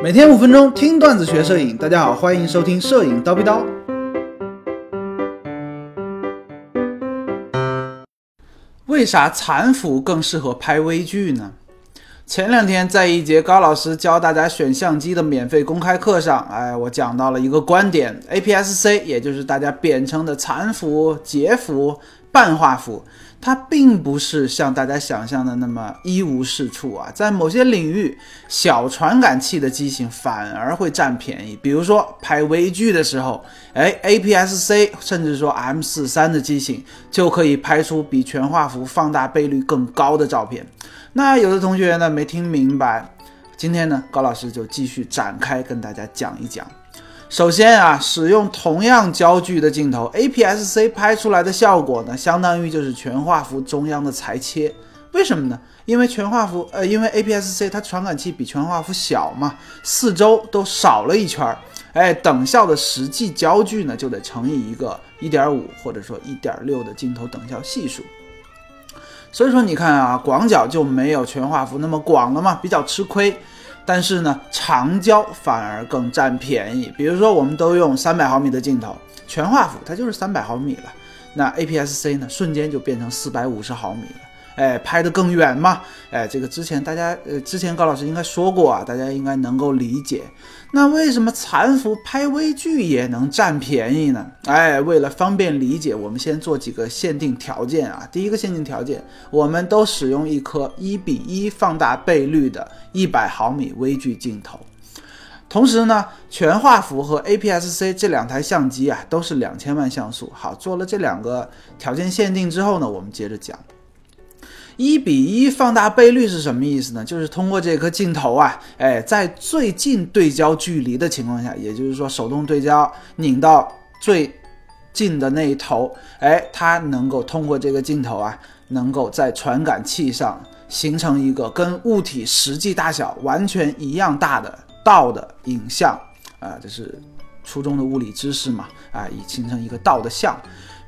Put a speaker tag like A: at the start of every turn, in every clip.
A: 每天五分钟听段子学摄影，大家好，欢迎收听摄影叨逼叨。为啥残幅更适合拍微距呢？前两天在一节高老师教大家选相机的免费公开课上，哎，我讲到了一个观点，APS-C，也就是大家贬称的残幅、截幅。半画幅，它并不是像大家想象的那么一无是处啊，在某些领域，小传感器的机型反而会占便宜。比如说拍微距的时候，哎，APS-C 甚至说 M 四三的机型就可以拍出比全画幅放大倍率更高的照片。那有的同学呢没听明白，今天呢高老师就继续展开跟大家讲一讲。首先啊，使用同样焦距的镜头，APS-C 拍出来的效果呢，相当于就是全画幅中央的裁切。为什么呢？因为全画幅，呃，因为 APS-C 它传感器比全画幅小嘛，四周都少了一圈儿。哎，等效的实际焦距呢，就得乘以一个1.5或者说1.6的镜头等效系数。所以说，你看啊，广角就没有全画幅那么广了嘛，比较吃亏。但是呢，长焦反而更占便宜。比如说，我们都用三百毫米的镜头，全画幅它就是三百毫米了，那 APS-C 呢，瞬间就变成四百五十毫米了。哎，拍得更远嘛？哎，这个之前大家呃，之前高老师应该说过啊，大家应该能够理解。那为什么残幅拍微距也能占便宜呢？哎，为了方便理解，我们先做几个限定条件啊。第一个限定条件，我们都使用一颗一比一放大倍率的一百毫米微距镜头。同时呢，全画幅和 APS-C 这两台相机啊，都是两千万像素。好，做了这两个条件限定之后呢，我们接着讲。一比一放大倍率是什么意思呢？就是通过这颗镜头啊，哎，在最近对焦距离的情况下，也就是说手动对焦拧到最近的那一头，哎，它能够通过这个镜头啊，能够在传感器上形成一个跟物体实际大小完全一样大的倒的影像啊，这是初中的物理知识嘛，啊，以形成一个倒的像。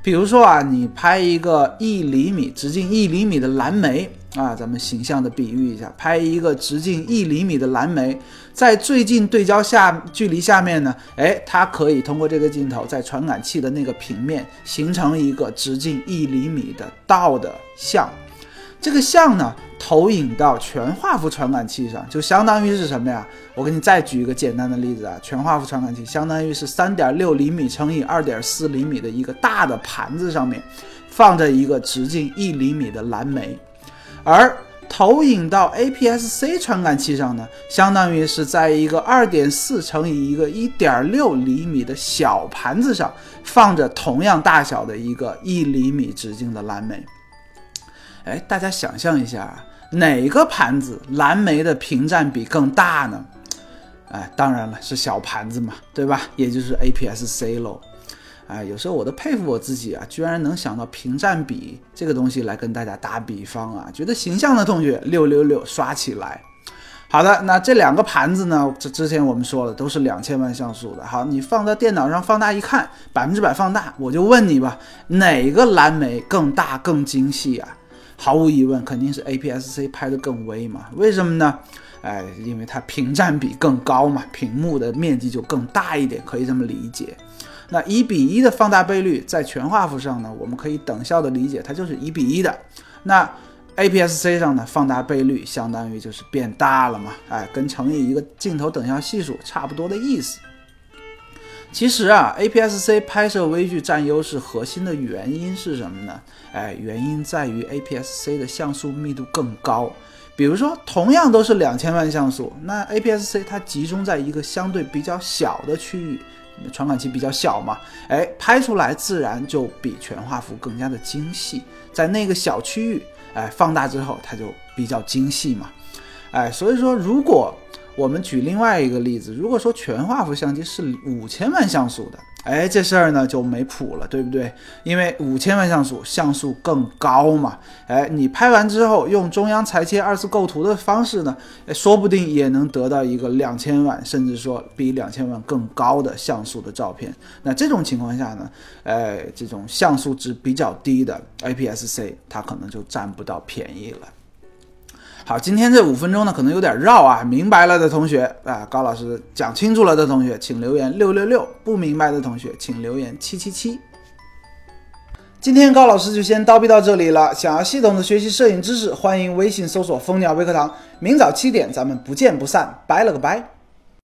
A: 比如说啊，你拍一个一厘米直径一厘米的蓝莓啊，咱们形象的比喻一下，拍一个直径一厘米的蓝莓，在最近对焦下距离下面呢，哎，它可以通过这个镜头在传感器的那个平面形成一个直径一厘米的倒的像。这个像呢，投影到全画幅传感器上，就相当于是什么呀？我给你再举一个简单的例子啊，全画幅传感器相当于是三点六厘米乘以二点四厘米的一个大的盘子上面，放着一个直径一厘米的蓝莓，而投影到 APS-C 传感器上呢，相当于是在一个二点四乘以一个一点六厘米的小盘子上，放着同样大小的一个一厘米直径的蓝莓。哎，大家想象一下啊，哪个盘子蓝莓的屏占比更大呢？哎，当然了，是小盘子嘛，对吧？也就是 APS-C 喽。哎，有时候我都佩服我自己啊，居然能想到屏占比这个东西来跟大家打比方啊，觉得形象的同学六六六刷起来。好的，那这两个盘子呢？这之前我们说了，都是两千万像素的。好，你放在电脑上放大一看，百分之百放大，我就问你吧，哪个蓝莓更大更精细啊？毫无疑问，肯定是 APS-C 拍的更微嘛？为什么呢？哎，因为它屏占比更高嘛，屏幕的面积就更大一点，可以这么理解。那一比一的放大倍率在全画幅上呢，我们可以等效的理解，它就是一比一的。那 APS-C 上呢，放大倍率相当于就是变大了嘛？哎，跟乘以一个镜头等效系数差不多的意思。其实啊，APS-C 拍摄微距占优势核心的原因是什么呢？哎，原因在于 APS-C 的像素密度更高。比如说，同样都是两千万像素，那 APS-C 它集中在一个相对比较小的区域，传感器比较小嘛，哎，拍出来自然就比全画幅更加的精细。在那个小区域，哎，放大之后它就比较精细嘛，哎，所以说如果。我们举另外一个例子，如果说全画幅相机是五千万像素的，哎，这事儿呢就没谱了，对不对？因为五千万像素像素更高嘛，哎，你拍完之后用中央裁切二次构图的方式呢，说不定也能得到一个两千万，甚至说比两千万更高的像素的照片。那这种情况下呢，哎，这种像素值比较低的 APS-C，它可能就占不到便宜了。好，今天这五分钟呢，可能有点绕啊。明白了的同学啊，高老师讲清楚了的同学，请留言六六六；不明白的同学，请留言七七七。今天高老师就先叨逼到这里了。想要系统的学习摄影知识，欢迎微信搜索蜂鸟微课堂。明早七点，咱们不见不散。拜了个拜。